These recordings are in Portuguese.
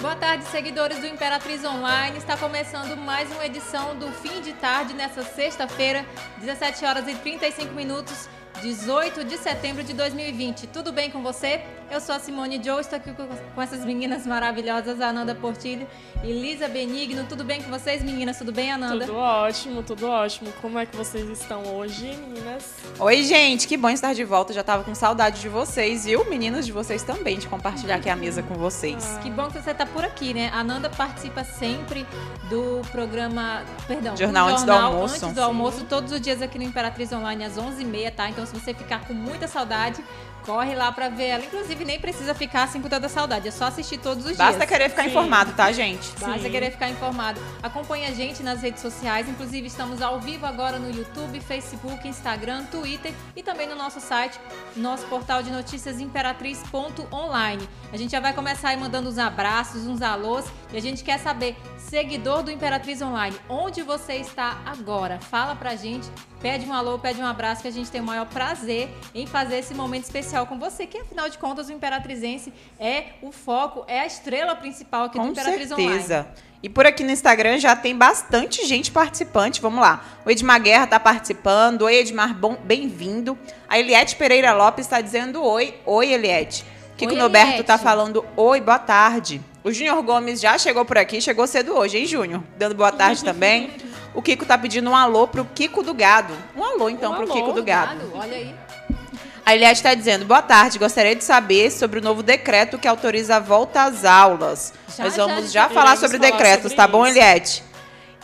Boa tarde, seguidores do Imperatriz Online. Está começando mais uma edição do Fim de Tarde nessa sexta-feira, 17 horas e 35 minutos. 18 de setembro de 2020. Tudo bem com você? Eu sou a Simone Joe, estou aqui com essas meninas maravilhosas, Ananda Portilho e Lisa Benigno. Tudo bem com vocês, meninas? Tudo bem, Ananda? Tudo ótimo, tudo ótimo. Como é que vocês estão hoje, meninas? Oi, gente, que bom estar de volta. Já estava com saudade de vocês, viu? Meninos de vocês também, de compartilhar aqui a mesa com vocês. Ah. Que bom que você está por aqui, né? A Ananda participa sempre do programa, perdão, jornal, do jornal antes do almoço. Antes do almoço, todos os dias aqui no Imperatriz Online às 11h30, tá? Então, se você ficar com muita saudade, corre lá para ver ela. Inclusive, nem precisa ficar assim com toda saudade, é só assistir todos os Basta dias. Basta querer ficar Sim. informado, tá, gente? Basta Sim. querer ficar informado. Acompanhe a gente nas redes sociais, inclusive estamos ao vivo agora no YouTube, Facebook, Instagram, Twitter e também no nosso site, nosso portal de notícias imperatriz.online. A gente já vai começar aí mandando uns abraços, uns alôs e a gente quer saber, seguidor do Imperatriz Online, onde você está agora? Fala pra gente, pede um alô, pede um abraço que a gente tem o maior prazer em fazer esse momento especial com você, que afinal de contas o Imperatrizense é o foco, é a estrela principal aqui com do Imperatriz certeza. Online. E por aqui no Instagram já tem bastante gente participante. Vamos lá. O Edmar Guerra está participando. Oi, Edmar, bem-vindo. A Eliette Pereira Lopes está dizendo oi. Oi, Eliette. Kiko oi, Noberto está falando oi, boa tarde. O Júnior Gomes já chegou por aqui, chegou cedo hoje, hein, Júnior? Dando boa tarde também. O Kiko tá pedindo um alô pro Kiko do Gado. Um alô, então, um pro alô, Kiko do Gado. gado. Olha aí. A Eliette está dizendo, boa tarde, gostaria de saber sobre o novo decreto que autoriza a volta às aulas. Já, Nós vamos já, já falar sobre falar decretos, sobre tá isso. bom, Eliette?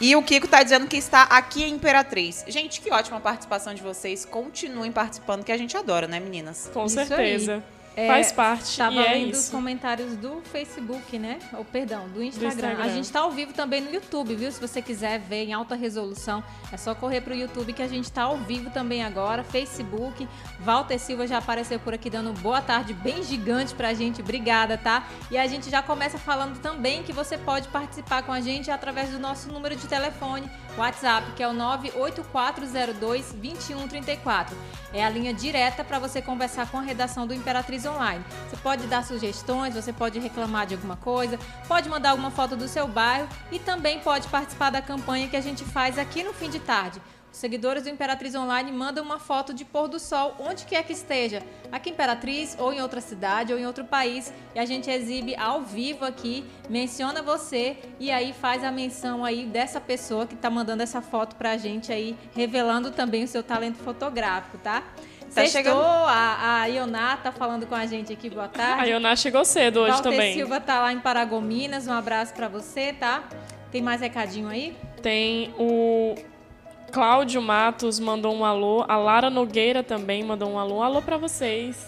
E o Kiko está dizendo que está aqui em Imperatriz. Gente, que ótima participação de vocês. Continuem participando, que a gente adora, né, meninas? Com isso certeza. Aí. É, Faz parte. Tava e é lendo isso. os comentários do Facebook, né? Ou perdão, do Instagram. do Instagram. A gente está ao vivo também no YouTube, viu? Se você quiser ver em alta resolução, é só correr para o YouTube que a gente está ao vivo também agora. Facebook. Walter Silva já apareceu por aqui dando boa tarde bem gigante pra gente. Obrigada, tá? E a gente já começa falando também que você pode participar com a gente através do nosso número de telefone, WhatsApp, que é o 98402 2134. É a linha direta para você conversar com a redação do Imperatriz Online. Você pode dar sugestões, você pode reclamar de alguma coisa, pode mandar alguma foto do seu bairro e também pode participar da campanha que a gente faz aqui no fim de tarde. Seguidores do Imperatriz Online mandam uma foto de pôr do sol onde quer que esteja, aqui em Imperatriz ou em outra cidade ou em outro país, e a gente exibe ao vivo aqui, menciona você e aí faz a menção aí dessa pessoa que está mandando essa foto pra gente aí, revelando também o seu talento fotográfico, tá? Tá Sextou, chegando... a, a Ioná tá falando com a gente aqui, boa tarde. A Ioná chegou cedo hoje Walter também. Silva tá lá em Paragominas, um abraço para você, tá? Tem mais recadinho aí? Tem o Cláudio Matos mandou um alô, a Lara Nogueira também mandou um alô. Alô para vocês.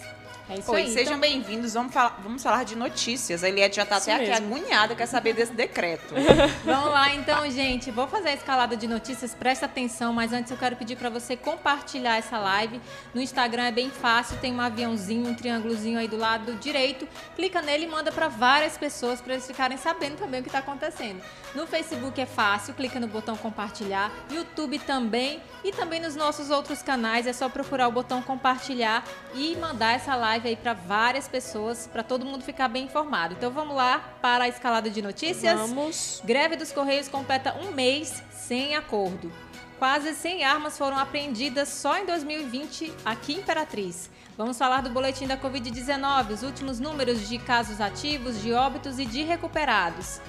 É isso Oi, aí, sejam então... bem-vindos. Vamos falar, vamos falar de notícias. A Eliette já está até mesmo. aqui agoniada, quer saber desse decreto. vamos lá, então, gente. Vou fazer a escalada de notícias, presta atenção, mas antes eu quero pedir para você compartilhar essa live. No Instagram é bem fácil, tem um aviãozinho, um triângulozinho aí do lado direito. Clica nele e manda para várias pessoas para eles ficarem sabendo também o que está acontecendo. No Facebook é fácil, clica no botão compartilhar. YouTube também. E também nos nossos outros canais é só procurar o botão compartilhar e mandar essa live live aí para várias pessoas, para todo mundo ficar bem informado. Então vamos lá para a escalada de notícias. Vamos. Greve dos Correios completa um mês sem acordo. Quase 100 armas foram apreendidas só em 2020 aqui em Imperatriz. Vamos falar do boletim da Covid-19, os últimos números de casos ativos, de óbitos e de recuperados.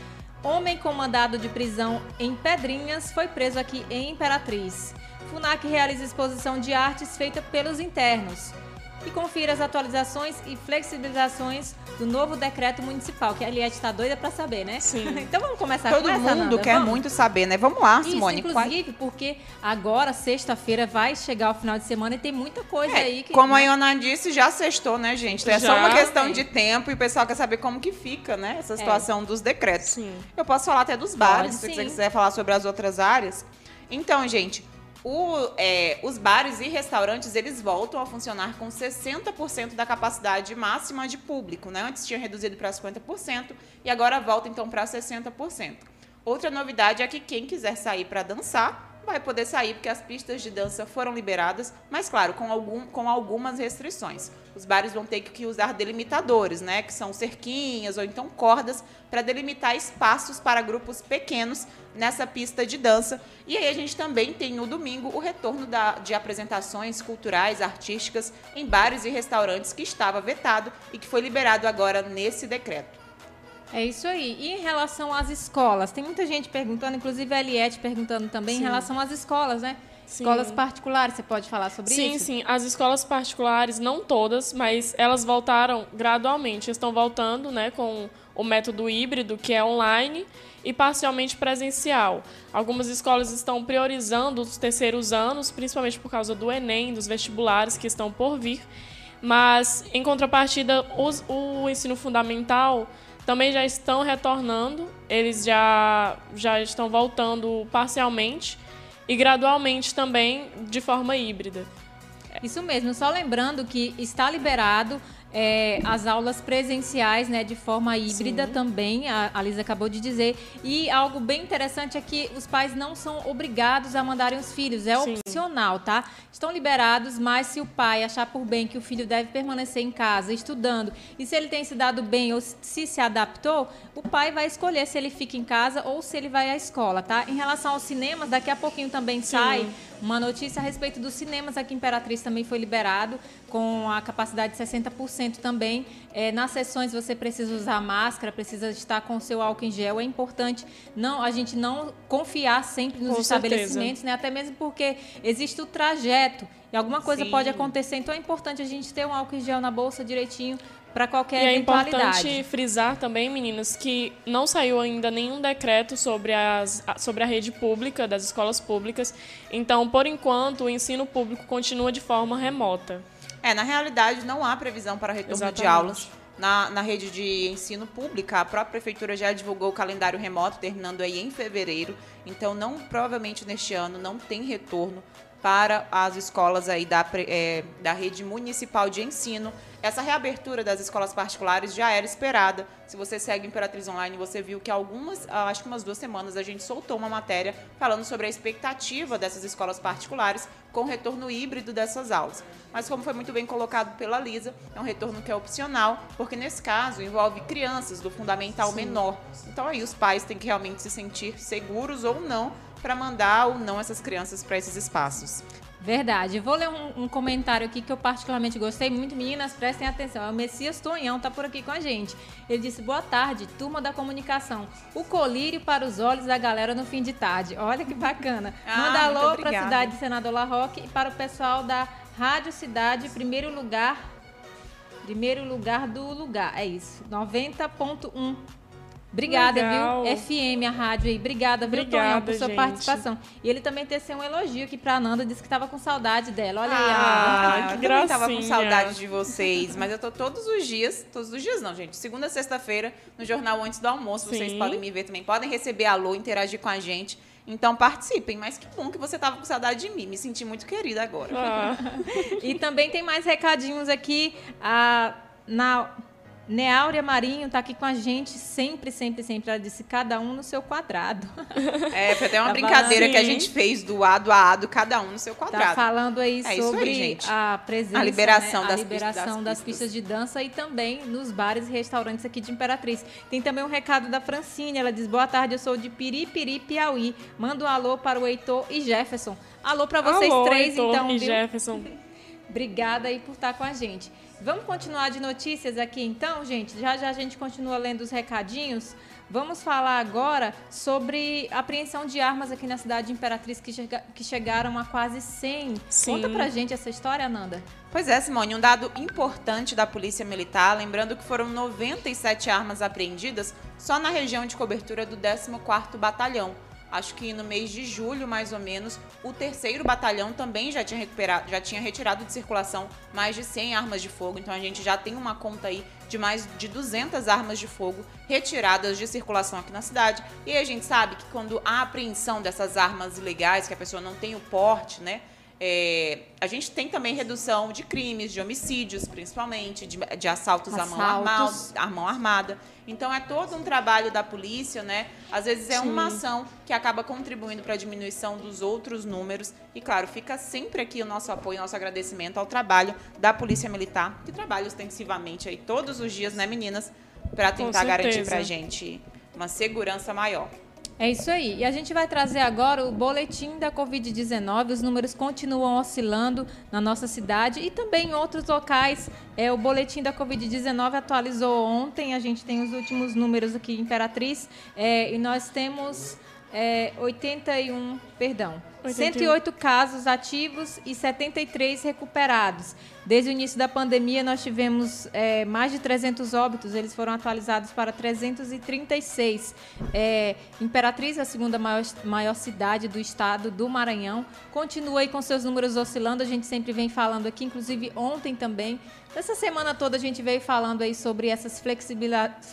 Homem com mandado de prisão em Pedrinhas foi preso aqui em Imperatriz. FUNAC realiza exposição de artes feita pelos internos e confira as atualizações e flexibilizações do novo decreto municipal, que a Eliette está doida para saber, né? Sim. então vamos começar Todo com essa, mundo Nanda? quer vamos? muito saber, né? Vamos lá, Isso, Simone. inclusive, porque agora, sexta-feira, vai chegar o final de semana e tem muita coisa é, aí que... Como a Iona disse, já sextou, né, gente? É já, só uma questão é. de tempo e o pessoal quer saber como que fica, né? Essa é. situação é. dos decretos. Sim. Eu posso falar até dos bares, Pode, se você quiser falar sobre as outras áreas. Então, gente, o, é, os bares e restaurantes eles voltam a funcionar com 60% da capacidade máxima de público. Né? Antes tinha reduzido para 50% e agora volta então para 60%. Outra novidade é que quem quiser sair para dançar vai poder sair, porque as pistas de dança foram liberadas, mas claro, com, algum, com algumas restrições. Os bares vão ter que usar delimitadores, né? Que são cerquinhas ou então cordas para delimitar espaços para grupos pequenos nessa pista de dança. E aí a gente também tem no domingo o retorno da, de apresentações culturais, artísticas em bares e restaurantes que estava vetado e que foi liberado agora nesse decreto. É isso aí. E em relação às escolas? Tem muita gente perguntando, inclusive a Eliette perguntando também Sim. em relação às escolas, né? Sim. Escolas particulares, você pode falar sobre sim, isso? Sim, sim. As escolas particulares, não todas, mas elas voltaram gradualmente. Estão voltando né, com o método híbrido, que é online, e parcialmente presencial. Algumas escolas estão priorizando os terceiros anos, principalmente por causa do Enem, dos vestibulares que estão por vir. Mas, em contrapartida, os, o ensino fundamental também já estão retornando, eles já, já estão voltando parcialmente e gradualmente também de forma híbrida. Isso mesmo, só lembrando que está liberado é, as aulas presenciais, né, de forma híbrida Sim. também, a, a Lisa acabou de dizer. E algo bem interessante é que os pais não são obrigados a mandarem os filhos, é Sim. opcional, tá? Estão liberados, mas se o pai achar por bem que o filho deve permanecer em casa estudando e se ele tem se dado bem ou se se adaptou, o pai vai escolher se ele fica em casa ou se ele vai à escola, tá? Em relação aos cinemas, daqui a pouquinho também Sim. sai uma notícia a respeito dos cinemas aqui em Imperatriz também foi liberado, com a capacidade de 60% também. É, nas sessões você precisa usar máscara, precisa estar com o seu álcool em gel. É importante não a gente não confiar sempre nos com estabelecimentos, né? até mesmo porque existe o trajeto e alguma coisa Sim. pode acontecer. Então é importante a gente ter um álcool em gel na bolsa direitinho para qualquer e eventualidade. é importante frisar também, meninas, que não saiu ainda nenhum decreto sobre, as, sobre a rede pública, das escolas públicas. Então, por enquanto, o ensino público continua de forma remota. É, na realidade, não há previsão para retorno Exatamente. de aulas. Na, na rede de ensino pública, a própria prefeitura já divulgou o calendário remoto, terminando aí em fevereiro. Então, não provavelmente neste ano não tem retorno para as escolas aí da, é, da rede municipal de ensino. Essa reabertura das escolas particulares já era esperada. Se você segue Imperatriz Online, você viu que algumas, ah, acho que umas duas semanas, a gente soltou uma matéria falando sobre a expectativa dessas escolas particulares com o retorno híbrido dessas aulas. Mas como foi muito bem colocado pela Lisa, é um retorno que é opcional, porque nesse caso envolve crianças do fundamental Sim. menor. Então aí os pais têm que realmente se sentir seguros ou não para mandar ou não essas crianças para esses espaços. Verdade. Vou ler um, um, comentário aqui que eu particularmente gostei muito. Meninas, prestem atenção. É o Messias Tonhão, tá por aqui com a gente. Ele disse: Boa tarde, turma da comunicação. O colírio para os olhos da galera no fim de tarde. Olha que bacana. Ah, Manda alô para a cidade de Senador La Roque e para o pessoal da Rádio Cidade, primeiro lugar. Primeiro lugar do lugar. É isso. 90.1 Obrigada, Legal. viu? FM, a rádio aí. Obrigada, viu, Obrigada, Tonhão, por sua gente. participação. E ele também teceu um elogio aqui pra Nanda, disse que tava com saudade dela. Olha aí, ah, Nanda. Eu também tava com saudade de vocês, mas eu tô todos os dias, todos os dias não, gente. Segunda a sexta-feira, no jornal antes do almoço, Sim. vocês podem me ver também. Podem receber alô, interagir com a gente. Então participem, mas que bom que você tava com saudade de mim. Me senti muito querida agora. Ah. e também tem mais recadinhos aqui. Ah, na Neáurea Marinho está aqui com a gente sempre, sempre, sempre. Ela disse cada um no seu quadrado. É, foi até uma tá brincadeira falando... que a gente fez do A do A do cada um no seu quadrado. Tá falando aí é sobre aí, a presença, a liberação, né? das, a liberação pistas, das, pistas de dança e também nos bares e restaurantes aqui de Imperatriz. Tem também um recado da Francine. Ela diz: Boa tarde, eu sou de Piripiri, Piauí. Manda um alô para o Heitor e Jefferson. Alô para vocês alô, três, Heitor então. E viu? Jefferson. Obrigada aí por estar com a gente. Vamos continuar de notícias aqui então, gente? Já já a gente continua lendo os recadinhos. Vamos falar agora sobre a apreensão de armas aqui na cidade de Imperatriz que, chega, que chegaram a quase 100. Sim. Conta pra gente essa história, Nanda. Pois é, Simone, um dado importante da Polícia Militar, lembrando que foram 97 armas apreendidas só na região de cobertura do 14º Batalhão acho que no mês de julho, mais ou menos, o terceiro batalhão também já tinha recuperado, já tinha retirado de circulação mais de 100 armas de fogo. Então a gente já tem uma conta aí de mais de 200 armas de fogo retiradas de circulação aqui na cidade. E a gente sabe que quando há apreensão dessas armas ilegais, que a pessoa não tem o porte, né? É, a gente tem também redução de crimes, de homicídios, principalmente, de, de assaltos, assaltos. À, mão armada, à mão armada. Então é todo um trabalho da polícia, né? Às vezes é Sim. uma ação que acaba contribuindo para a diminuição dos outros números. E claro, fica sempre aqui o nosso apoio, nosso agradecimento ao trabalho da Polícia Militar, que trabalha ostensivamente aí todos os dias, né, meninas, para tentar garantir para a gente uma segurança maior. É isso aí. E a gente vai trazer agora o boletim da Covid-19. Os números continuam oscilando na nossa cidade e também em outros locais. É, o boletim da Covid-19 atualizou ontem. A gente tem os últimos números aqui Imperatriz. É, e nós temos é, 81, perdão, 108 casos ativos e 73 recuperados. Desde o início da pandemia, nós tivemos é, mais de 300 óbitos, eles foram atualizados para 336. É, Imperatriz, a segunda maior, maior cidade do estado do Maranhão, continua aí com seus números oscilando, a gente sempre vem falando aqui, inclusive ontem também. Essa semana toda a gente veio falando aí sobre essas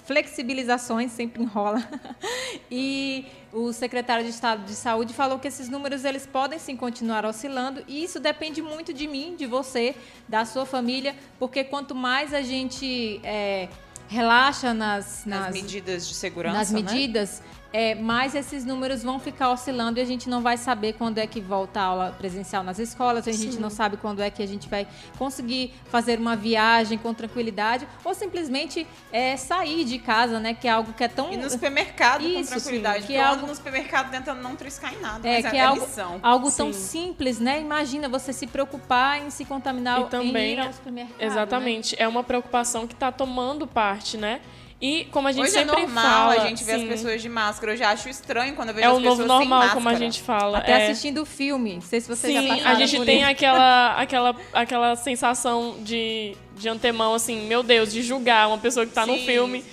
flexibilizações, sempre enrola. e o secretário de Estado de Saúde falou que esses números eles podem sim continuar oscilando e isso depende muito de mim, de você, da sua família, porque quanto mais a gente é, relaxa nas, nas, nas, medidas de segurança, nas né? medidas, né? É, mais esses números vão ficar oscilando e a gente não vai saber quando é que volta a aula presencial nas escolas, a gente Sim. não sabe quando é que a gente vai conseguir fazer uma viagem com tranquilidade ou simplesmente é, sair de casa, né? Que é algo que é tão. E no supermercado Isso, com tranquilidade. Sim, que é algo no supermercado tentando não triscar em nada. É, que é, é algo, algo tão simples, né? Imagina você se preocupar em se contaminar e também, em ir ao supermercado. Né? Exatamente. Né? É uma preocupação que está tomando parte, né? E como a gente Hoje é sempre é normal fala, a gente vê as pessoas de máscara. Eu já acho estranho quando eu vejo é as pessoas sem máscara. É o novo normal, como a gente fala. Até é. assistindo o filme. Não sei se você Sim, já a gente tem aquela, aquela, aquela sensação de, de antemão, assim, meu Deus, de julgar uma pessoa que está no filme.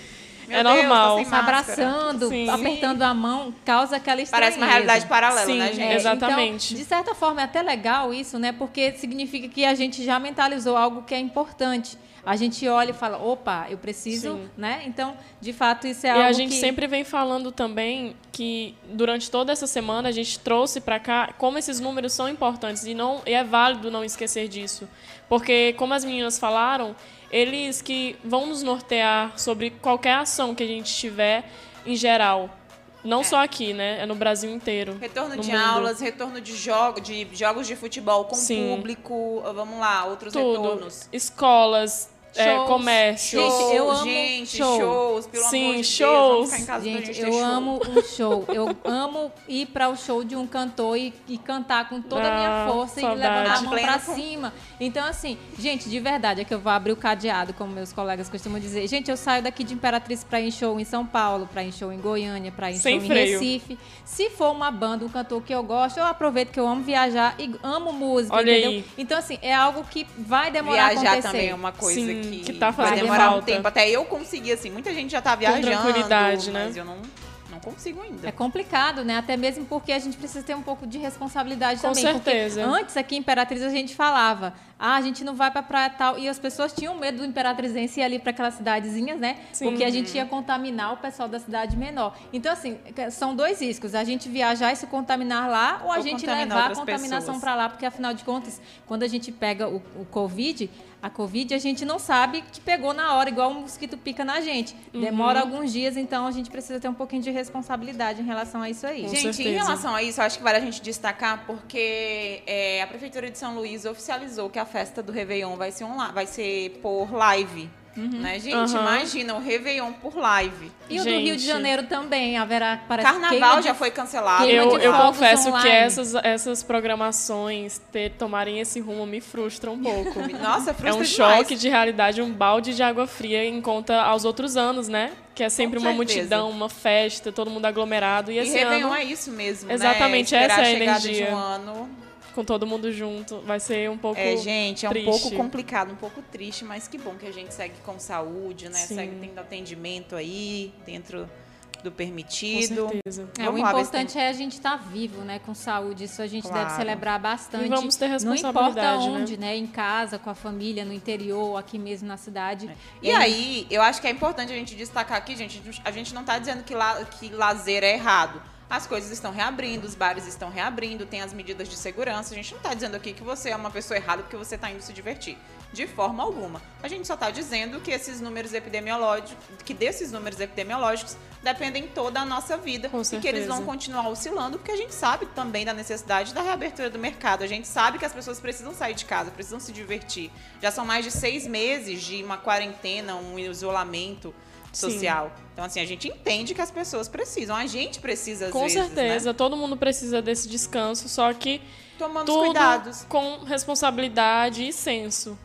Meu é Deus, normal. Tá abraçando, Sim. apertando a mão, causa aquela estranheza. Parece uma realidade paralela, Sim, né, gente? exatamente. Então, de certa forma, é até legal isso, né? Porque significa que a gente já mentalizou algo que é importante a gente olha e fala, opa, eu preciso, Sim. né? Então, de fato, isso é e algo E a gente que... sempre vem falando também que durante toda essa semana a gente trouxe para cá como esses números são importantes e não e é válido não esquecer disso, porque como as meninas falaram, eles que vão nos nortear sobre qualquer ação que a gente tiver em geral. Não é. só aqui, né? É no Brasil inteiro. Retorno de mundo. aulas, retorno de, jogo, de jogos de futebol com Sim. público, vamos lá, outros Tudo. retornos. Escolas, é, comércio. Gente, eu amo gente, show. shows, pelo Sim, amor de shows. Deus, casa gente, gente eu show. amo um show. Eu amo ir para o show de um cantor e, e cantar com toda a minha ah, força saudade. e levantar a mão para cima. Então, assim, gente, de verdade, é que eu vou abrir o cadeado, como meus colegas costumam dizer. Gente, eu saio daqui de Imperatriz para ir em show em São Paulo, para ir em show em Goiânia, para ir em Sem show freio. em Recife. Se for uma banda, um cantor que eu gosto, eu aproveito que eu amo viajar e amo música, Olha entendeu? Aí. Então, assim, é algo que vai demorar viajar a acontecer. também é uma coisa Sim, que, que tá fazendo demorar falta. um tempo. Até eu consegui, assim, muita gente já tá viajando. tranquilidade, né? Mas eu não, não consigo ainda. É complicado, né? Até mesmo porque a gente precisa ter um pouco de responsabilidade Com também. certeza. Porque antes aqui em Imperatriz a gente falava, ah, a gente não vai pra praia tal. E as pessoas tinham medo do Imperatrizense ir ali para aquelas cidadezinhas, né? Sim. Porque a gente ia contaminar o pessoal da cidade menor. Então, assim, são dois riscos. A gente viajar e se contaminar lá ou a Ou gente levar a contaminação para lá. Porque, afinal de contas, quando a gente pega o, o Covid, a Covid a gente não sabe que pegou na hora, igual um mosquito pica na gente. Demora alguns dias, então a gente precisa ter um pouquinho de responsabilidade em relação a isso aí. Com Gente, em certeza. relação a isso, eu acho que vale a gente destacar porque é, a Prefeitura de São Luís oficializou que a festa do Réveillon vai ser, online, vai ser por live. Né, gente? Uhum. Imagina o Réveillon por live. E o do Gente. Rio de Janeiro também haverá parece Carnaval de- já foi cancelado. Eu, eu confesso que online. essas, essas programações ter, tomarem esse rumo me frustram um pouco. Nossa, É frustra um demais. choque de realidade, um balde de água fria em conta aos outros anos, né? Que é sempre Com uma certeza. multidão, uma festa, todo mundo aglomerado. E E esse Réveillon ano, é isso mesmo, Exatamente, né? Essa é a energia. de um ano. Com todo mundo junto, vai ser um pouco É, gente, é um triste. pouco complicado, um pouco triste, mas que bom que a gente segue com saúde, né? Sim. Segue tendo atendimento aí, dentro do Com permitido. certeza. É, o importante é a gente estar vivo, né, com saúde. Isso a gente Claro. deve celebrar bastante. E vamos ter Não importa responsabilidade, né? onde, né? Em casa, com a família, no interior, aqui mesmo na cidade. E aí, eu acho que é importante a gente destacar aqui, gente, a gente não está dizendo que, la, que lazer é errado. As coisas estão reabrindo, os bares estão reabrindo, tem as medidas de segurança. A gente não está dizendo aqui que você é uma pessoa errada porque você está indo se divertir. De forma alguma. A gente só está dizendo que esses números epidemiológicos, que desses números epidemiológicos dependem toda a nossa vida Com e que eles vão continuar oscilando, porque a gente sabe também da necessidade da reabertura do mercado. A gente sabe que as pessoas precisam sair de casa, precisam se divertir. Já são mais de seis meses de uma quarentena, um isolamento social. Sim. Então, assim, a gente entende que as pessoas precisam. A gente precisa, às Com vezes, certeza. Né? Todo mundo precisa desse descanso, só que Tomando tudo cuidados. com responsabilidade e senso.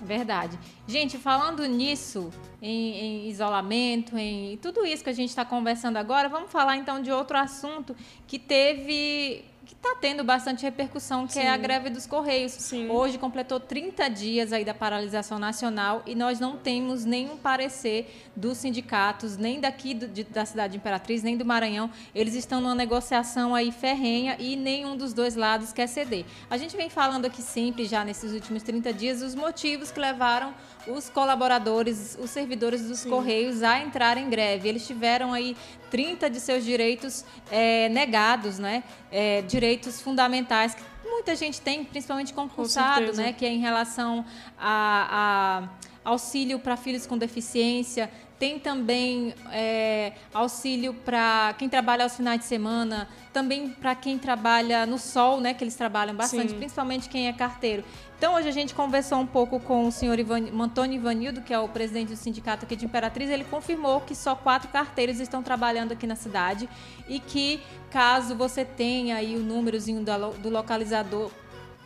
Verdade. Gente, falando nisso, em, em isolamento, em tudo isso que a gente está conversando agora, vamos falar então de outro assunto que teve que está tendo bastante repercussão, que Sim. é a greve dos Correios. Sim. Hoje completou 30 dias aí da paralisação nacional e nós não temos nenhum parecer dos sindicatos, nem daqui do, de, da cidade de Imperatriz, nem do Maranhão. Eles estão numa negociação aí ferrenha e nenhum dos dois lados quer ceder. A gente vem falando aqui sempre, já nesses últimos 30 dias, os motivos que levaram os colaboradores, os servidores dos Sim. Correios a entrar em greve. Eles tiveram aí 30 de seus direitos é, negados, né? É, direitos fundamentais que muita gente tem, principalmente concursado, Com né? Que é em relação a, a auxílio para filhos com deficiência, tem também é, auxílio para quem trabalha aos finais de semana, também para quem trabalha no sol, né? Que eles trabalham bastante, Sim. principalmente quem é carteiro. Então, hoje a gente conversou um pouco com o senhor Ivan, Antônio Ivanildo, que é o presidente do sindicato aqui de Imperatriz. Ele confirmou que só quatro carteiros estão trabalhando aqui na cidade e que, caso você tenha aí o númerozinho do, do localizador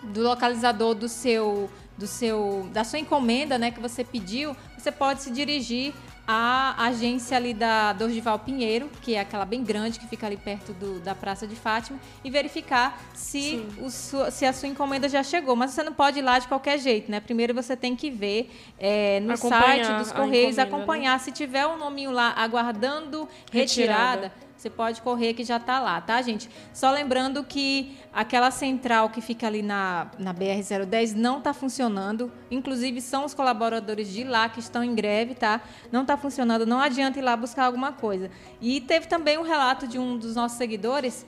do localizador do seu do seu da sua encomenda, né, que você pediu, você pode se dirigir a agência ali da Dorival Pinheiro, que é aquela bem grande que fica ali perto do, da Praça de Fátima, e verificar se, o, se a sua encomenda já chegou. Mas você não pode ir lá de qualquer jeito, né? Primeiro você tem que ver é, no acompanhar site dos Correios, né? acompanhar. Né? Se tiver um nominho lá aguardando retirada, retirada você pode correr que já está lá, tá, gente? Só lembrando que aquela central que fica ali na, na BR-010 não está funcionando. Inclusive, são os colaboradores de lá que estão em greve, tá? Não está funcionando, não adianta ir lá buscar alguma coisa. E teve também um relato de um dos nossos seguidores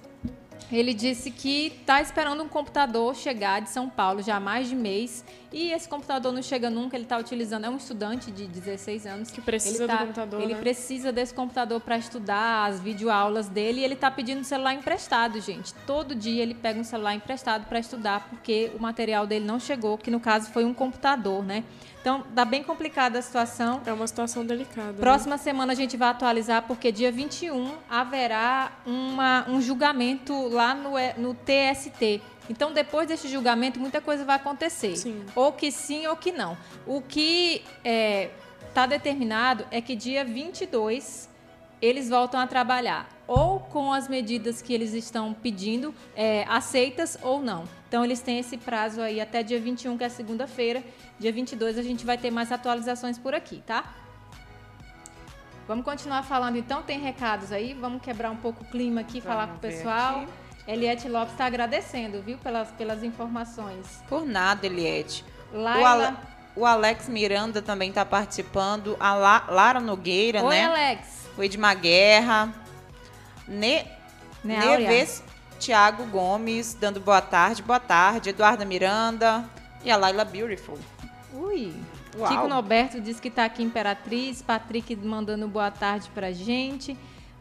ele disse que está esperando um computador chegar de São Paulo já há mais de mês e esse computador não chega nunca. Ele está utilizando, é um estudante de 16 anos. Que precisa ele tá, do computador. Ele né? precisa desse computador para estudar as videoaulas dele e ele está pedindo celular emprestado, gente. Todo dia ele pega um celular emprestado para estudar porque o material dele não chegou, que no caso foi um computador, né? Então, tá bem complicada a situação. É uma situação delicada. Né? Próxima né? semana a gente vai atualizar, porque dia 21 haverá uma, um julgamento lá no, no TST. Então, depois desse julgamento, muita coisa vai acontecer. Sim. Ou que sim ou que não. O que está é, tá determinado é que dia 22 eles voltam a trabalhar ou com as medidas que eles estão pedindo é, aceitas ou não. Então, eles têm esse prazo aí até dia 21, que é segunda-feira. Dia 22 a gente vai ter mais atualizações por aqui, tá? Vamos continuar falando então, tem recados aí, vamos quebrar um pouco o clima aqui, vamos falar com o pessoal. Eliette Lopes está agradecendo, viu, pelas, pelas informações. Por nada, Eliette. Laila... O, o Alex Miranda também está participando, a La, Lara Nogueira, Oi, né? Oi, Alex. O Edmar Guerra, ne, Neves Tiago Gomes, dando boa tarde, boa tarde. Eduarda Miranda e a Laila Beautiful. Ui. Uau. Kiko Norberto diz que está aqui Imperatriz. Patrick mandando boa tarde para gente.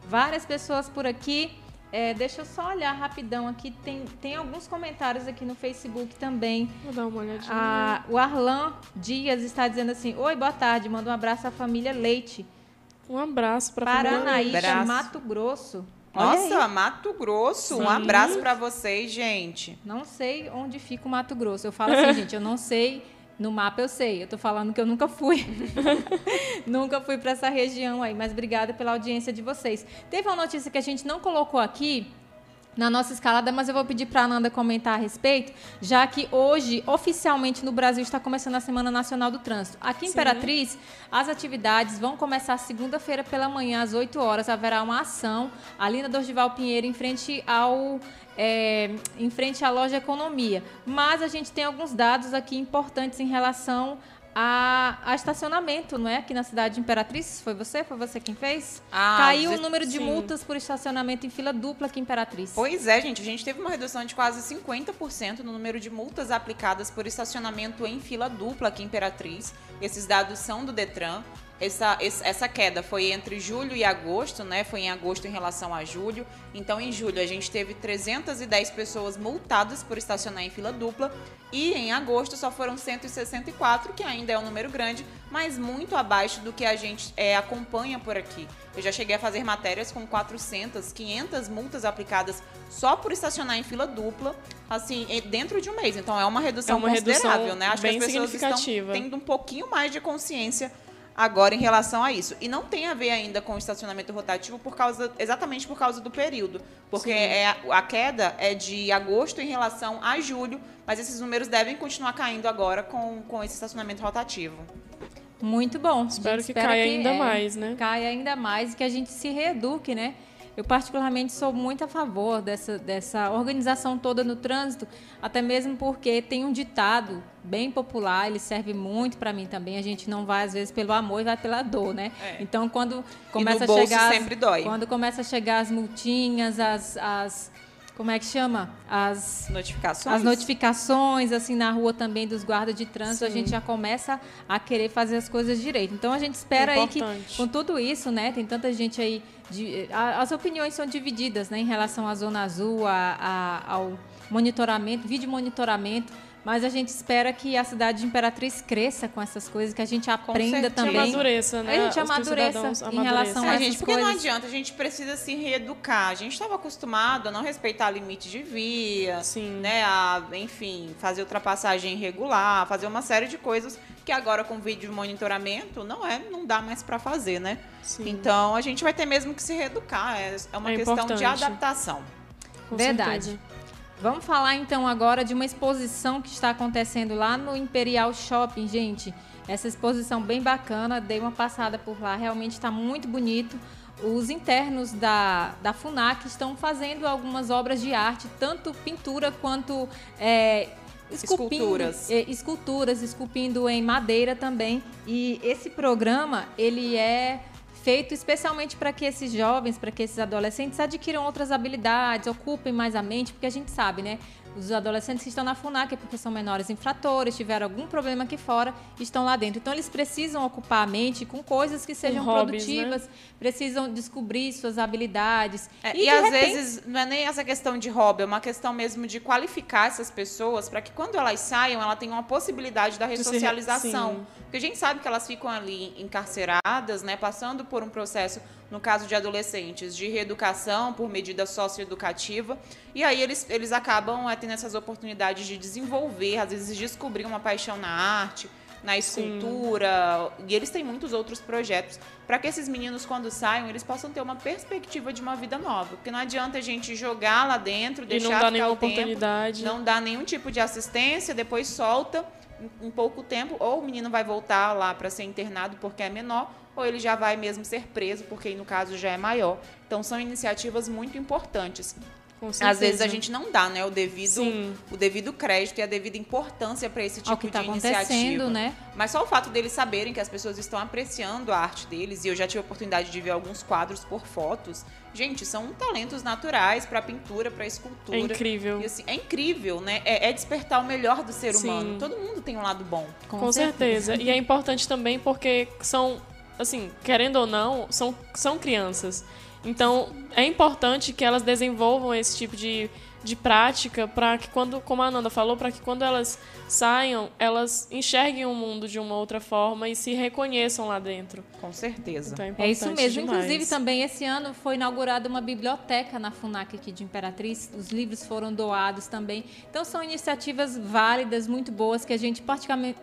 Várias pessoas por aqui. É, deixa eu só olhar rapidão aqui. Tem, tem alguns comentários aqui no Facebook também. Vou dar uma olhadinha. Ah, o Arlan Dias está dizendo assim: Oi, boa tarde. Manda um abraço à família Leite. Um abraço para Paranaíba, Mato Grosso. Nossa, Mato Grosso. Sim. Um abraço para vocês, gente. Não sei onde fica o Mato Grosso. Eu falo assim, gente, eu não sei. No mapa eu sei. Eu tô falando que eu nunca fui. nunca fui para essa região aí, mas obrigada pela audiência de vocês. Teve uma notícia que a gente não colocou aqui, na nossa escalada, mas eu vou pedir para a Ananda comentar a respeito, já que hoje, oficialmente no Brasil, está começando a Semana Nacional do Trânsito. Aqui em Sim. Imperatriz, as atividades vão começar segunda-feira pela manhã, às 8 horas. Haverá uma ação ali na Dorival Pinheiro, em frente ao é, em frente à loja Economia. Mas a gente tem alguns dados aqui importantes em relação a, a, estacionamento, não é? Aqui na cidade de Imperatriz. Foi você? Foi você quem fez? Ah, Caiu o número de sim. multas por estacionamento em fila dupla aqui em Imperatriz. Pois é, gente. A gente teve uma redução de quase 50% no número de multas aplicadas por estacionamento em fila dupla aqui em Imperatriz. Esses dados são do Detran. Essa, essa queda foi entre julho e agosto, né? Foi em agosto em relação a julho. Então, em julho, a gente teve 310 pessoas multadas por estacionar em fila dupla. E em agosto só foram 164, que ainda é um número grande, mas muito abaixo do que a gente é, acompanha por aqui. Eu já cheguei a fazer matérias com 400, 500 multas aplicadas só por estacionar em fila dupla, assim, dentro de um mês. Então, é uma redução é uma considerável, redução né? Acho que as pessoas estão tendo um pouquinho mais de consciência agora em relação a isso. E não tem a ver ainda com o estacionamento rotativo por causa exatamente por causa do período, porque é, a queda é de agosto em relação a julho, mas esses números devem continuar caindo agora com, com esse estacionamento rotativo. Muito bom. Espero que caia ainda é, mais, né? Caia ainda mais e que a gente se reeduque, né? Eu, particularmente, sou muito a favor dessa, dessa organização toda no trânsito, até mesmo porque tem um ditado bem popular, ele serve muito para mim também. A gente não vai, às vezes, pelo amor e vai pela dor, né? É. Então, quando começa a chegar. dói. Quando começa a chegar as multinhas, as, as como é que chama? As notificações. As notificações, assim, na rua também dos guardas de trânsito, Sim. a gente já começa a querer fazer as coisas direito. Então a gente espera é aí que, com tudo isso, né, tem tanta gente aí. De, a, as opiniões são divididas, né, em relação à Zona Azul, a, a, ao monitoramento, vídeo monitoramento mas a gente espera que a cidade de Imperatriz cresça com essas coisas, que a gente aprenda também. amadureça, né? A gente amadureça em relação a, a gente, porque coisas. não adianta, a gente precisa se reeducar. A gente estava acostumado a não respeitar limite de via, Sim. né? A, enfim, fazer ultrapassagem irregular, fazer uma série de coisas que agora com vídeo monitoramento não é, não dá mais para fazer, né? Sim. Então a gente vai ter mesmo que se reeducar. É, é uma é questão importante. de adaptação. Com Verdade. Certeza. Vamos falar então agora de uma exposição que está acontecendo lá no Imperial Shopping, gente. Essa exposição bem bacana, dei uma passada por lá, realmente está muito bonito. Os internos da, da FUNAC estão fazendo algumas obras de arte, tanto pintura quanto é, esculturas. É, esculturas, esculpindo em madeira também. E esse programa, ele é feito especialmente para que esses jovens, para que esses adolescentes adquiram outras habilidades, ocupem mais a mente, porque a gente sabe, né? Os adolescentes que estão na FUNAC é porque são menores infratores, tiveram algum problema aqui fora, estão lá dentro. Então, eles precisam ocupar a mente com coisas que sejam hobbies, né? produtivas, né? precisam descobrir suas habilidades. É, e, e às repente... vezes, não é nem essa questão de hobby, é uma questão mesmo de qualificar essas pessoas para que quando elas saiam, ela tenha uma possibilidade da ressocialização. Porque a gente sabe que elas ficam ali encarceradas, né, passando por um processo, no caso de adolescentes, de reeducação por medida socioeducativa. E aí eles, eles acabam é, tendo essas oportunidades de desenvolver, às vezes descobrir uma paixão na arte, na escultura. Sim. E eles têm muitos outros projetos para que esses meninos, quando saiam, eles possam ter uma perspectiva de uma vida nova. Porque não adianta a gente jogar lá dentro, deixar e não dar nenhuma oportunidade. não dar nenhum tipo de assistência, depois solta em pouco tempo, ou o menino vai voltar lá para ser internado porque é menor, ou ele já vai mesmo ser preso porque no caso já é maior. Então são iniciativas muito importantes. Às vezes a gente não dá, né, o devido, o devido crédito e a devida importância para esse tipo que de tá iniciativa. Né? Mas só o fato deles saberem que as pessoas estão apreciando a arte deles, e eu já tive a oportunidade de ver alguns quadros por fotos. Gente, são talentos naturais para pintura, para escultura. É incrível. E, assim, é incrível, né? É, é, despertar o melhor do ser Sim. humano. Todo mundo tem um lado bom. Com, Com certeza. certeza. E é importante também porque são, assim, querendo ou não, são, são crianças. Então, é importante que elas desenvolvam esse tipo de de prática para que quando, como a Ananda falou, para que quando elas saiam, elas enxerguem o mundo de uma outra forma e se reconheçam lá dentro. Com certeza. Então é, é, isso mesmo. Demais. Inclusive, também esse ano foi inaugurada uma biblioteca na FUNAC aqui de Imperatriz. Os livros foram doados também. Então são iniciativas válidas, muito boas, que a gente,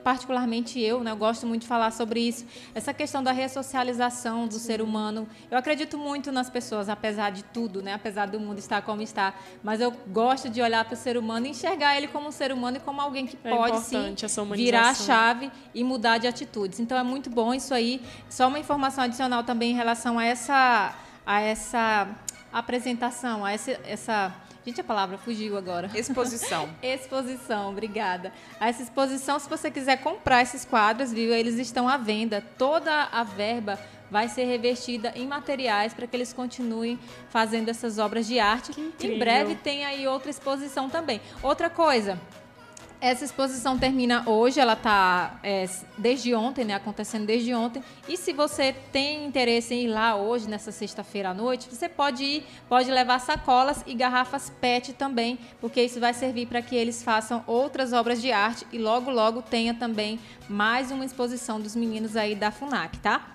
particularmente eu, né, eu gosto muito de falar sobre isso. Essa questão da ressocialização do Sim. ser humano. Eu acredito muito nas pessoas, apesar de tudo, né? apesar do mundo estar como está. Mas eu gosto de olhar para o ser humano e enxergar ele como um ser humano e como alguém que é pode sim virar a chave e mudar de atitudes. Então é muito bom isso aí. Só uma informação adicional também em relação a essa a essa apresentação, a essa, essa Gente, a palavra fugiu agora. Exposição. exposição, obrigada. Essa exposição, se você quiser comprar esses quadros, viu, eles estão à venda. Toda a verba vai ser revestida em materiais para que eles continuem fazendo essas obras de arte. Em breve tem aí outra exposição também. Outra coisa, essa exposição termina hoje, ela está é, desde ontem, né, acontecendo desde ontem. E se você tem interesse em ir lá hoje, nessa sexta-feira à noite, você pode ir, pode levar sacolas e garrafas PET também, porque isso vai servir para que eles façam outras obras de arte e logo, logo tenha também mais uma exposição dos meninos aí da FUNAC, tá?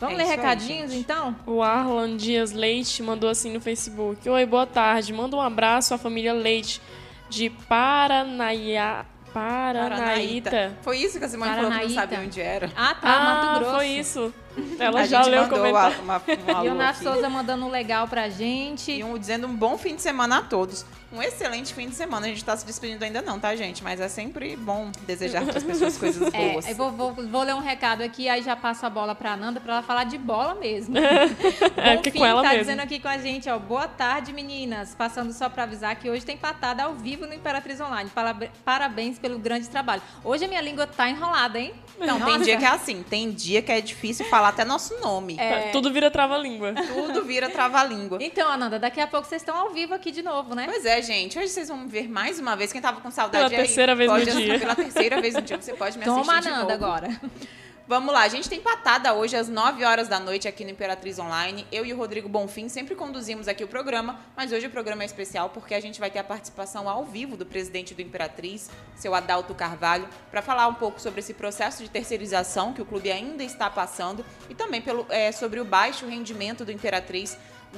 Vamos é ler recadinhos, aí, então? O Arlan Dias Leite mandou assim no Facebook. Oi, boa tarde. Manda um abraço à família Leite de Paranaia. Paranaíta. Foi isso que a Simone Paranaíta. falou que não sabia onde era. Ah, tá, ah, Mato Grosso. foi isso. Ela a já leu o comentário. Uma, uma, e o Nath Souza mandando um legal pra gente. E um, dizendo um bom fim de semana a todos. Um excelente fim de semana. A gente tá se despedindo ainda não, tá, gente? Mas é sempre bom desejar para as pessoas coisas é, boas. É, eu vou, vou, vou, ler um recado aqui, aí já passo a bola pra Ananda pra ela falar de bola mesmo. é, bom que fim, com ela tá mesmo. dizendo aqui com a gente, ó. Boa tarde, meninas. Passando só pra avisar que hoje tem patada ao vivo no Imperatriz Online. Parabéns pelo grande trabalho. Hoje a minha língua tá enrolada, hein? Não, Nossa. tem dia que é assim. Tem dia que é difícil falar até nosso nome. É... Tudo vira trava-língua. Tudo vira trava-língua. Então, Ananda, daqui a pouco vocês estão ao vivo aqui de novo, né? Pois é, gente. Hoje vocês vão ver mais uma vez. Quem tava com saudade pela aí, terceira vez pode, no dia. Pela terceira vez no dia, você pode me Toma assistir Toma, Ananda, agora. Vamos lá, a gente tem patada hoje às 9 horas da noite aqui no Imperatriz Online. Eu e o Rodrigo Bonfim sempre conduzimos aqui o programa, mas hoje o programa é especial porque a gente vai ter a participação ao vivo do presidente do Imperatriz, seu Adalto Carvalho, para falar um pouco sobre esse processo de terceirização que o clube ainda está passando e também pelo, é, sobre o baixo rendimento do Imperatriz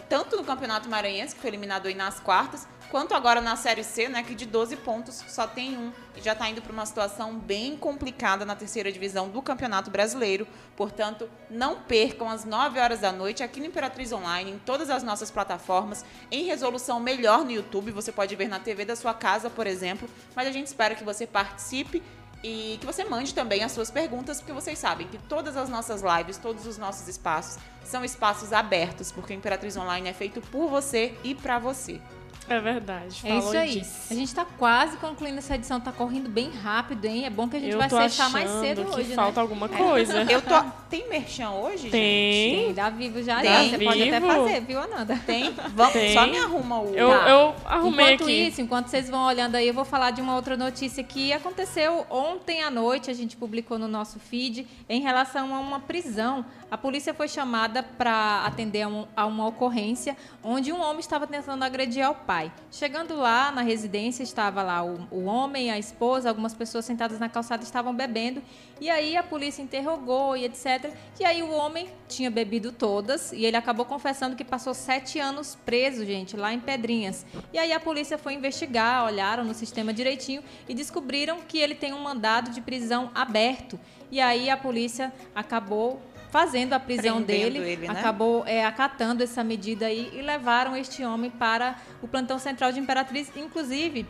tanto no Campeonato Maranhense, que foi eliminado aí nas quartas, quanto agora na Série C, né, que de 12 pontos só tem um e já está indo para uma situação bem complicada na terceira divisão do Campeonato Brasileiro. Portanto, não percam às 9 horas da noite aqui no Imperatriz Online, em todas as nossas plataformas, em resolução melhor no YouTube. Você pode ver na TV da sua casa, por exemplo. Mas a gente espera que você participe e que você mande também as suas perguntas, porque vocês sabem que todas as nossas lives, todos os nossos espaços são espaços abertos, porque o Imperatriz Online é feito por você e para você. É verdade. É isso aí. Disso. A gente está quase concluindo essa edição, tá correndo bem rápido, hein? É bom que a gente eu vai fechar mais cedo que hoje, né? falta né? alguma coisa. Eu tô... Tem merchan hoje, Tem. gente? Tem, dá vivo já. Tem. Você pode até fazer, viu, Ananda? Tem. Vamos, Tem. Só me arruma o... Eu, tá. eu arrumei enquanto aqui. isso, enquanto vocês vão olhando aí, eu vou falar de uma outra notícia que aconteceu ontem à noite, a gente publicou no nosso feed, em relação a uma prisão. A polícia foi chamada para atender a, um, a uma ocorrência onde um homem estava tentando agredir ao pai. Chegando lá na residência, estava lá o, o homem, a esposa, algumas pessoas sentadas na calçada estavam bebendo. E aí a polícia interrogou e etc. E aí o homem tinha bebido todas e ele acabou confessando que passou sete anos preso, gente, lá em Pedrinhas. E aí a polícia foi investigar, olharam no sistema direitinho e descobriram que ele tem um mandado de prisão aberto. E aí a polícia acabou fazendo a prisão Prendendo dele, ele, né? acabou é, acatando essa medida aí e levaram este homem para o plantão central de Imperatriz. Inclusive,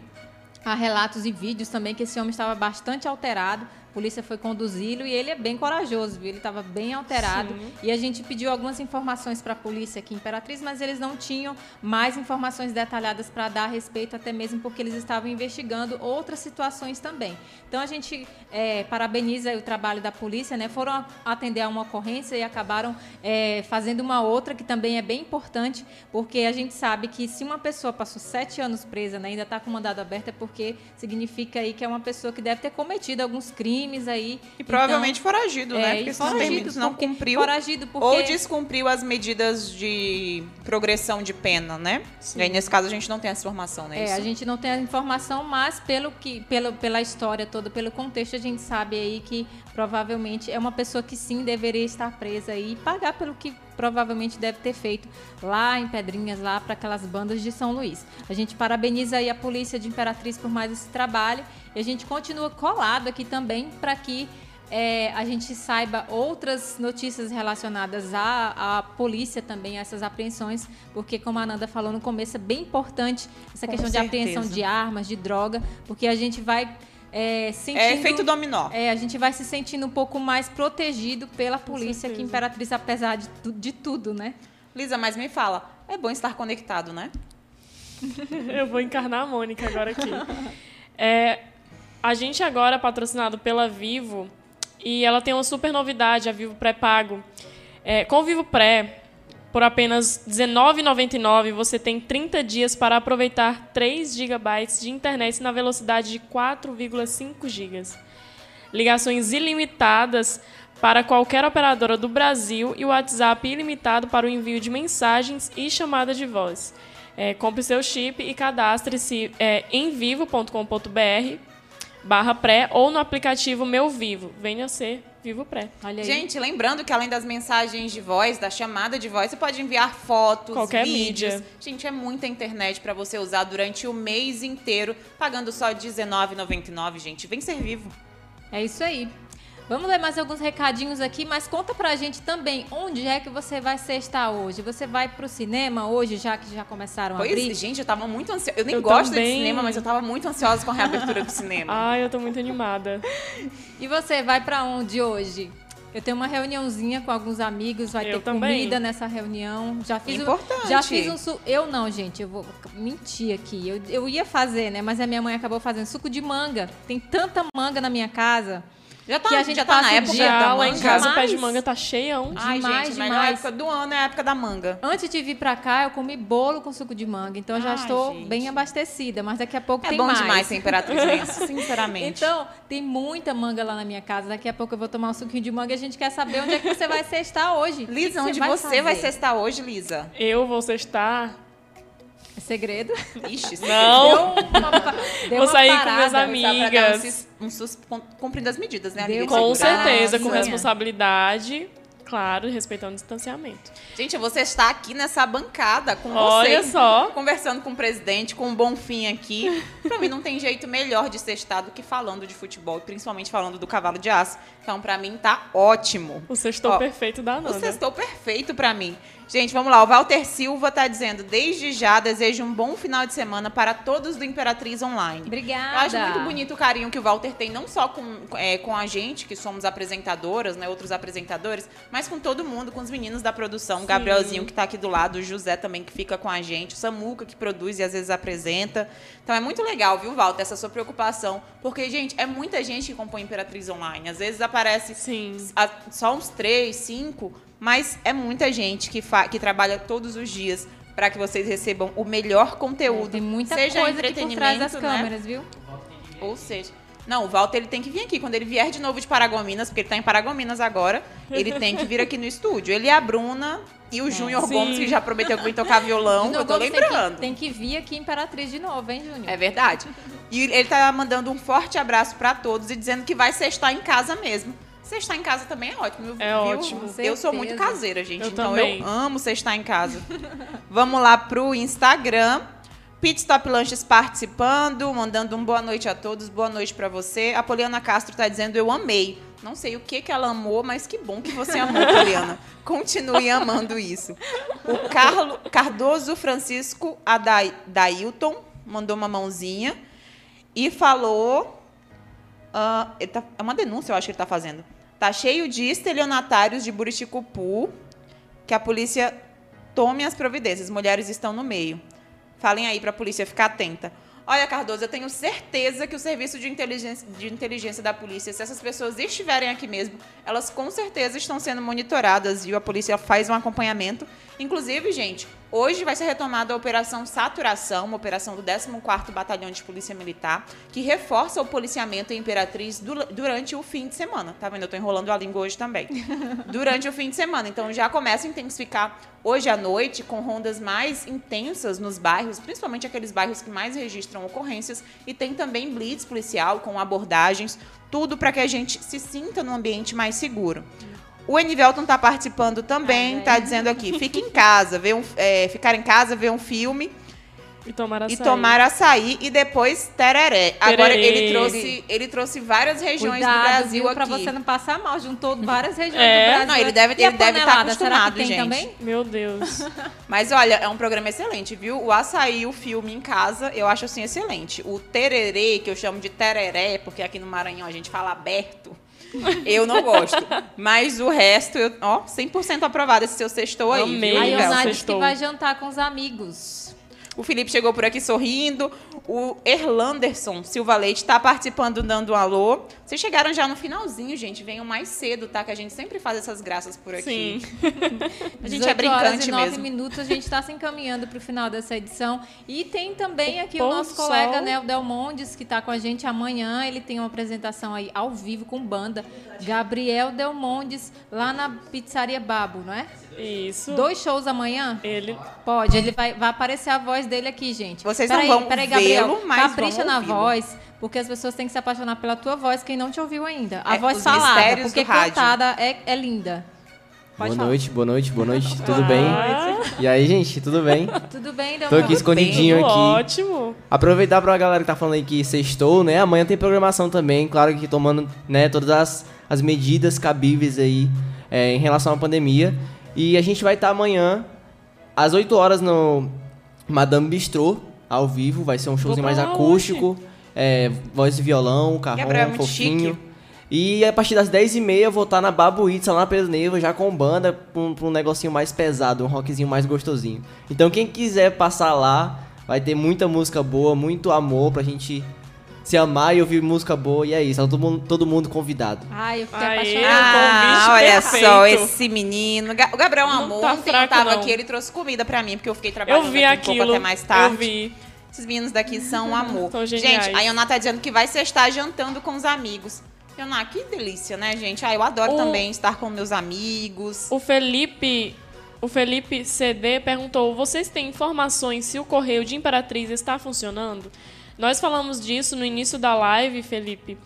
há relatos e vídeos também que esse homem estava bastante alterado a polícia foi conduzi-lo e ele é bem corajoso, viu? Ele estava bem alterado. Sim. E a gente pediu algumas informações para a polícia aqui em Imperatriz, mas eles não tinham mais informações detalhadas para dar a respeito, até mesmo porque eles estavam investigando outras situações também. Então a gente é, parabeniza o trabalho da polícia, né? Foram atender a uma ocorrência e acabaram é, fazendo uma outra que também é bem importante, porque a gente sabe que se uma pessoa passou sete anos presa, né, ainda está com mandado aberto, é porque significa aí que é uma pessoa que deve ter cometido alguns crimes crimes aí. E provavelmente então, foragido, né? É, porque se não, foragido, não cumpriu. Foragido porque... Ou descumpriu as medidas de progressão de pena, né? Sim. E aí, nesse caso, a gente não tem essa informação, né? É, Isso. a gente não tem a informação, mas pelo que, pelo, pela história toda, pelo contexto, a gente sabe aí que provavelmente é uma pessoa que sim deveria estar presa e pagar pelo que provavelmente deve ter feito lá em Pedrinhas, lá para aquelas bandas de São Luís. A gente parabeniza aí a polícia de Imperatriz por mais esse trabalho e a gente continua colado aqui também para que é, a gente saiba outras notícias relacionadas à, à, polícia também, a essas apreensões, porque como a Ananda falou no começo, é bem importante essa Com questão certeza. de apreensão de armas, de droga, porque a gente vai é, sentindo, é efeito dominó. É, a gente vai se sentindo um pouco mais protegido pela polícia que Imperatriz, apesar de, de tudo, né? Lisa, mas me fala, é bom estar conectado, né? Eu vou encarnar a Mônica agora aqui. É, a gente agora é patrocinado pela Vivo e ela tem uma super novidade, a Vivo Pré-Pago. É, com o Vivo Pré, por apenas R$19,99, você tem 30 dias para aproveitar 3 GB de internet na velocidade de 4,5 GB. Ligações ilimitadas para qualquer operadora do Brasil e o WhatsApp ilimitado para o envio de mensagens e chamada de voz. É, compre seu chip e cadastre-se é, em vivo.com.br barra pré ou no aplicativo Meu Vivo. Venha ser Vivo Pré. Olha aí. Gente, lembrando que além das mensagens de voz, da chamada de voz, você pode enviar fotos, Qualquer vídeos. Mídia. Gente, é muita internet para você usar durante o mês inteiro, pagando só R$19,99, gente. Vem ser vivo. É isso aí. Vamos ler mais alguns recadinhos aqui, mas conta pra gente também onde é que você vai sextar hoje. Você vai pro cinema hoje, já que já começaram pois, a abrir? gente, eu tava muito ansiosa. Eu nem eu gosto também. de cinema, mas eu tava muito ansiosa com a reabertura do cinema. Ai, eu tô muito animada. E você vai para onde hoje? Eu tenho uma reuniãozinha com alguns amigos, vai eu ter também. comida nessa reunião. Já fiz Importante. Um, já fiz um su... Eu não, gente, eu vou mentir aqui. Eu, eu ia fazer, né? Mas a minha mãe acabou fazendo suco de manga. Tem tanta manga na minha casa. Já tá, que a gente já tá na época já, da lá manga. em casa o pé de manga tá cheião. Ai, demais, gente, demais. a melhor época do ano é a época da manga. Antes de vir pra cá, eu comi bolo com suco de manga. Então eu já Ai, estou gente. bem abastecida. Mas daqui a pouco É tem bom mais. demais ser imperatrizense, sinceramente. Então, tem muita manga lá na minha casa. Daqui a pouco eu vou tomar um suquinho de manga e a gente quer saber onde é que você vai cestar hoje. Lisa, onde você vai fazer? cestar hoje, Lisa? Eu vou sextar. É segredo. Ixi, Não. Deu uma, Vou uma sair com parada. minhas pra dar amigas. um cis- um sus, com- cumprindo as medidas, né, Deu amiga? Com certeza, com responsabilidade. Claro, respeitando o distanciamento. Gente, você está aqui nessa bancada com Olha vocês. só. Conversando com o presidente, com um bom fim aqui. Pra mim, não tem jeito melhor de sextar do que falando de futebol, principalmente falando do cavalo de aço. Então, pra mim, tá ótimo. O sextou Ó, perfeito da O Nanda. sextou perfeito pra mim. Gente, vamos lá. O Walter Silva tá dizendo: desde já desejo um bom final de semana para todos do Imperatriz Online. Obrigada. Eu acho muito bonito o carinho que o Walter tem, não só com, é, com a gente, que somos apresentadoras, né, outros apresentadores, mas com todo mundo, com os meninos da produção, o Gabrielzinho que tá aqui do lado, o José também que fica com a gente, o Samuca que produz e às vezes apresenta. Então é muito legal, viu, Walter, essa sua preocupação, porque, gente, é muita gente que compõe Imperatriz Online. Às vezes aparece Sim. só uns três, cinco, mas é muita gente que, que trabalha todos os dias para que vocês recebam o melhor conteúdo. Tem muita seja coisa aqui por trás das entretenimento, né? câmeras, viu? Ou seja, não, o Walter ele tem que vir aqui. Quando ele vier de novo de Paragominas, porque ele tá em Paragominas agora, ele tem que vir aqui no estúdio. Ele e a Bruna e o Júnior Sim. Gomes, que já prometeu que vem tocar violão. Júnior eu tô Gomes tem que- lembrando. Tem que, vir aqui Imperatriz de novo, hein, Júnior? É verdade. E ele tá mandando um forte abraço para todos e dizendo que vai sextar em casa mesmo. Sextar em casa também é ótimo, viu? É ótimo. Eu sou muito caseira, gente. Eu então também. eu amo sextar em casa. Vamos lá pro Instagram. Pit Stop Lanches participando, mandando um boa noite a todos, boa noite pra você. A Poliana Castro tá dizendo eu amei. Não sei o que que ela amou, mas que bom que você amou, Poliana. Continue amando isso. O Carlo, Cardoso Francisco Adai- Dailton mandou uma mãozinha e falou ele tá- é uma denúncia, eu acho que ele tá fazendo. Tá cheio de estelionatários de Buriticupu, que a polícia tome as providências. Mulheres estão no meio. Falem aí pra polícia ficar atenta. Olha, Cardoso, eu tenho certeza que o serviço de inteligência, de inteligência da polícia, se essas pessoas estiverem aqui mesmo, elas com certeza estão sendo monitoradas, viu? A polícia faz um acompanhamento. Inclusive, gente, hoje vai ser retomada a Operação Saturação, uma operação do 14º Batalhão de Polícia Militar, que reforça o policiamento em Imperatriz du- durante o fim de semana. Tá vendo? Eu tô enrolando a língua hoje também. durante o fim de semana. Então já começa a intensificar hoje à noite com rondas mais intensas nos bairros, principalmente aqueles bairros que mais registram ocorrências, e tem também blitz policial com abordagens, tudo para que a gente se sinta num ambiente mais seguro. O Enivelton está participando também, Ai, está ai. dizendo aqui, fique em casa, ver um, é, ficar em casa, ver um filme E tomar açaí. e tomar açaí e depois tereré. Agora ele trouxe, ele trouxe várias regiões Cuidado, do Brasil viu, aqui. pra você não passar mal. Juntou várias regiões É. do Brasil. Não, ele deve- a ele deve tá que acostumado, gente. também? Meu Deus. Mas olha, é um programa excelente, viu? O açaí, o filme em casa, eu acho assim excelente. O tererê, que eu chamo de tereré, porque aqui no Maranhão a gente fala aberto, eu não gosto. Mas o resto, eu, ó, 100% aprovado esse seu sextou aí, Amei. viu, A Legal, disse que sextou. vai jantar com os amigos. O Felipe chegou por aqui sorrindo. O Erlanderson Silva Leite está participando, dando um alô. Vocês chegaram já no finalzinho, gente. Venham mais cedo, tá? Que a gente sempre faz essas graças por aqui. Sim. a gente é brincante horas e 9 mesmo. minutos, a gente está se encaminhando para o final dessa edição. E tem também aqui o, o nosso colega, né, o Delmondes, que está com a gente amanhã. Ele tem uma apresentação aí ao vivo com banda. Gabriel Delmondes, lá na Pizzaria Babo, não é? Isso. Dois shows amanhã? Ele. Pode, ele vai, vai aparecer a voz dele aqui, gente. Vocês peraí, não vão peraí, Gabriel, mas capricha na voz, porque as pessoas têm que se apaixonar pela tua voz, quem não te ouviu ainda. A é, voz falada, porque cantada é, é linda. Pode boa falar. noite, boa noite, boa noite, tudo bem? E aí, gente, tudo bem? Tudo bem, Tô aqui escondidinho bem, aqui. Ótimo. Aproveitar pra galera que tá falando aí que sextou, né? Amanhã tem programação também, claro que tomando, né, todas as, as medidas cabíveis aí é, em relação à pandemia. E a gente vai estar tá amanhã, às 8 horas, no Madame Bistrô, ao vivo. Vai ser um showzinho mais acústico. É, voz e violão, carrão, é fofinho. Chique. E a partir das 10h30 eu vou estar tá na Babuitza, lá na Pedro Neiva, já com banda, pra um, pra um negocinho mais pesado, um rockzinho mais gostosinho. Então quem quiser passar lá, vai ter muita música boa, muito amor pra gente se amar e ouvir música boa. E é isso, todo mundo, todo mundo convidado. Ai, eu fiquei Aê, apaixonada. Ah, olha perfeito. só, esse menino. O Gabriel amor, tá ontem fraco, tava não. aqui, ele trouxe comida pra mim, porque eu fiquei trabalhando eu vi aqui aquilo, um pouco até mais tarde. Eu vi. Esses meninos daqui são um amor. gente, a Ioná tá dizendo que vai sextar jantando com os amigos. Ioná, que delícia, né, gente? Ah, eu adoro o... também estar com meus amigos. O Felipe o Felipe CD perguntou: vocês têm informações se o correio de Imperatriz está funcionando? Nós falamos disso no início da live, Felipe.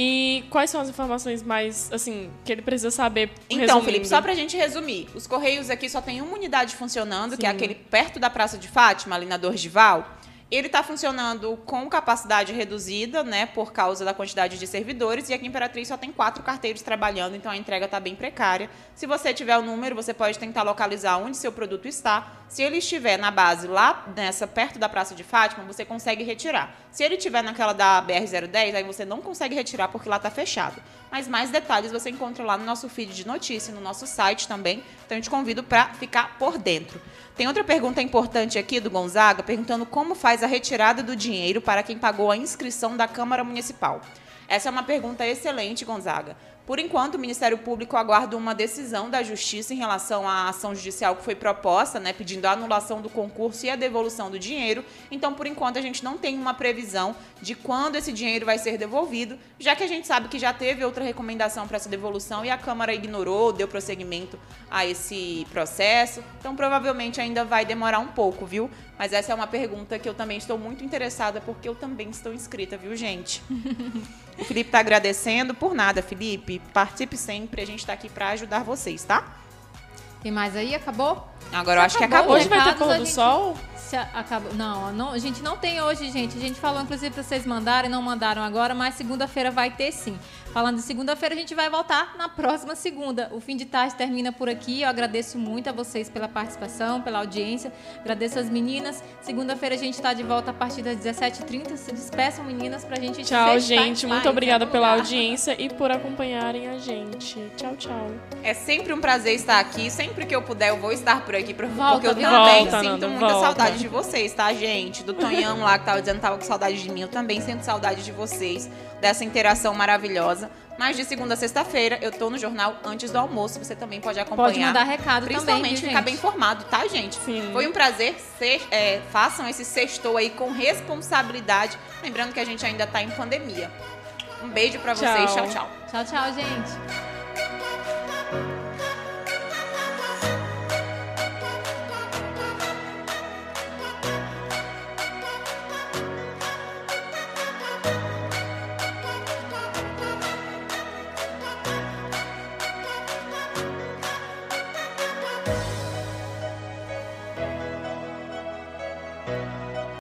E quais são as informações mais, assim, que ele precisa saber? Então, resumindo? Felipe, só pra gente resumir. Os Correios aqui só tem uma unidade funcionando, Sim. que é aquele perto da Praça de Fátima, ali na Dorgival. Ele está funcionando com capacidade reduzida, né, por causa da quantidade de servidores, e aqui em Imperatriz só tem quatro carteiros trabalhando, então a entrega está bem precária. Se você tiver o número, você pode tentar localizar onde seu produto está. Se ele estiver na base lá nessa perto da Praça de Fátima, você consegue retirar. Se ele estiver naquela da BR-010, aí você não consegue retirar porque lá está fechado. Mas mais detalhes você encontra lá no nosso feed de notícia, no nosso site também. Então eu te convido para ficar por dentro. Tem outra pergunta importante aqui do Gonzaga, perguntando como faz a retirada do dinheiro para quem pagou a inscrição da Câmara Municipal. Essa é uma pergunta excelente, Gonzaga. Por enquanto, o Ministério Público aguarda uma decisão da Justiça em relação à ação judicial que foi proposta, né, pedindo a anulação do concurso e a devolução do dinheiro. Então, por enquanto, a gente não tem uma previsão de quando esse dinheiro vai ser devolvido, já que a gente sabe que já teve outra recomendação para essa devolução e a Câmara ignorou, deu prosseguimento a esse processo. Então, provavelmente ainda vai demorar um pouco, viu? Mas essa é uma pergunta que eu também estou muito interessada, porque eu também estou inscrita, viu, gente? o Felipe está agradecendo. Por nada, Felipe participe sempre. A gente está aqui para ajudar vocês, tá? Tem mais aí? Acabou? Agora eu acho acabou. que acabou. Hoje vai ter pôr do gente... sol? acabou. Não, não, a gente não tem hoje, gente. A gente falou, inclusive, para vocês mandarem, não mandaram agora, mas segunda-feira vai ter sim. Falando de segunda-feira, a gente vai voltar na próxima segunda. O fim de tarde termina por aqui. Eu agradeço muito a vocês pela participação, pela audiência. Agradeço as meninas. Segunda-feira a gente está de volta a partir das 17h30. Se despeçam, meninas, para a gente Tchau, gente. Muito obrigada pela audiência e por acompanharem a gente. Tchau, tchau. É sempre um prazer estar aqui. Sempre que eu puder, eu vou estar por aqui. Porque volta, eu também volta, sinto Nanda, muita volta. saudade de vocês, tá, gente? Do Tonhão lá que tava dizendo que tava com saudade de mim. Eu também sinto saudade de vocês dessa interação maravilhosa. Mas de segunda a sexta-feira eu tô no jornal antes do almoço. Você também pode acompanhar. Pode mandar recado principalmente também, ficar bem informado, tá, gente? Sim. Foi um prazer. É, façam esse sextou aí com responsabilidade. Lembrando que a gente ainda tá em pandemia. Um beijo para vocês. Tchau, tchau. Tchau, tchau, gente.